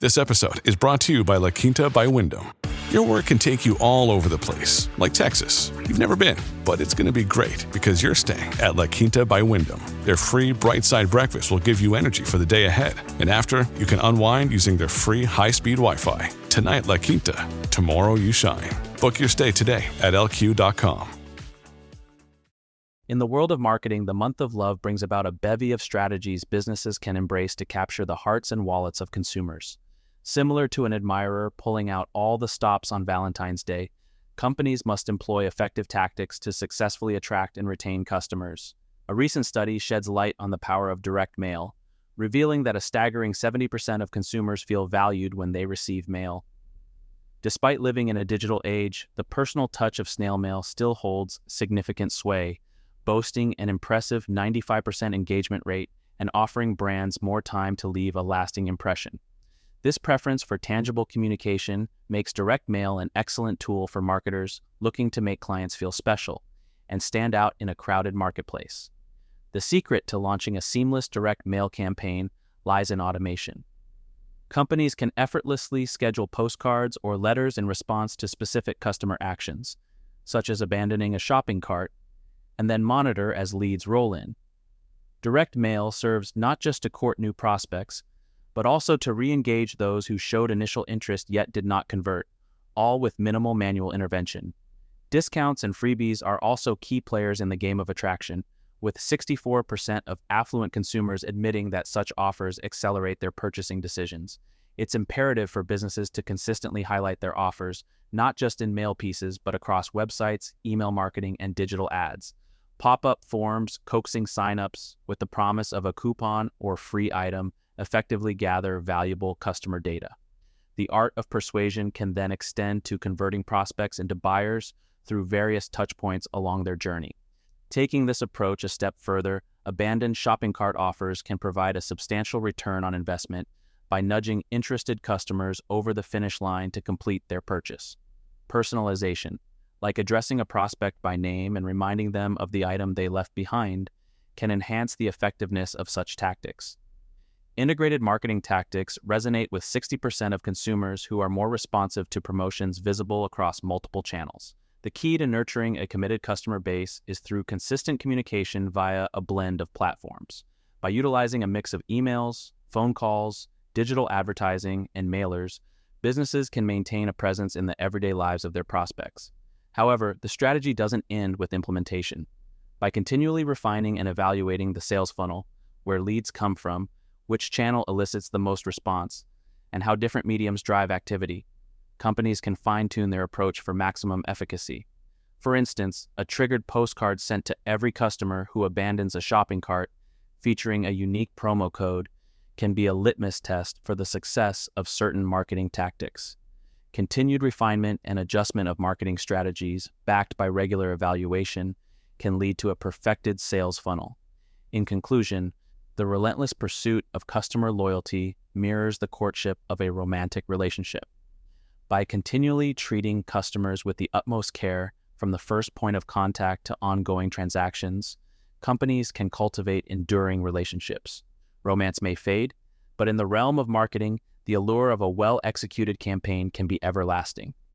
This episode is brought to you by La Quinta by Wyndham. Your work can take you all over the place, like Texas. You've never been, but it's going to be great because you're staying at La Quinta by Wyndham. Their free bright side breakfast will give you energy for the day ahead. And after, you can unwind using their free high speed Wi Fi. Tonight, La Quinta. Tomorrow, you shine. Book your stay today at lq.com. In the world of marketing, the month of love brings about a bevy of strategies businesses can embrace to capture the hearts and wallets of consumers. Similar to an admirer pulling out all the stops on Valentine's Day, companies must employ effective tactics to successfully attract and retain customers. A recent study sheds light on the power of direct mail, revealing that a staggering 70% of consumers feel valued when they receive mail. Despite living in a digital age, the personal touch of snail mail still holds significant sway, boasting an impressive 95% engagement rate and offering brands more time to leave a lasting impression. This preference for tangible communication makes direct mail an excellent tool for marketers looking to make clients feel special and stand out in a crowded marketplace. The secret to launching a seamless direct mail campaign lies in automation. Companies can effortlessly schedule postcards or letters in response to specific customer actions, such as abandoning a shopping cart, and then monitor as leads roll in. Direct mail serves not just to court new prospects, but also to re engage those who showed initial interest yet did not convert, all with minimal manual intervention. Discounts and freebies are also key players in the game of attraction, with 64% of affluent consumers admitting that such offers accelerate their purchasing decisions. It's imperative for businesses to consistently highlight their offers, not just in mail pieces, but across websites, email marketing, and digital ads. Pop up forms, coaxing signups with the promise of a coupon or free item effectively gather valuable customer data. The art of persuasion can then extend to converting prospects into buyers through various touchpoints along their journey. Taking this approach a step further, abandoned shopping cart offers can provide a substantial return on investment by nudging interested customers over the finish line to complete their purchase. Personalization, like addressing a prospect by name and reminding them of the item they left behind, can enhance the effectiveness of such tactics. Integrated marketing tactics resonate with 60% of consumers who are more responsive to promotions visible across multiple channels. The key to nurturing a committed customer base is through consistent communication via a blend of platforms. By utilizing a mix of emails, phone calls, digital advertising, and mailers, businesses can maintain a presence in the everyday lives of their prospects. However, the strategy doesn't end with implementation. By continually refining and evaluating the sales funnel, where leads come from, which channel elicits the most response, and how different mediums drive activity, companies can fine tune their approach for maximum efficacy. For instance, a triggered postcard sent to every customer who abandons a shopping cart featuring a unique promo code can be a litmus test for the success of certain marketing tactics. Continued refinement and adjustment of marketing strategies, backed by regular evaluation, can lead to a perfected sales funnel. In conclusion, the relentless pursuit of customer loyalty mirrors the courtship of a romantic relationship. By continually treating customers with the utmost care from the first point of contact to ongoing transactions, companies can cultivate enduring relationships. Romance may fade, but in the realm of marketing, the allure of a well executed campaign can be everlasting.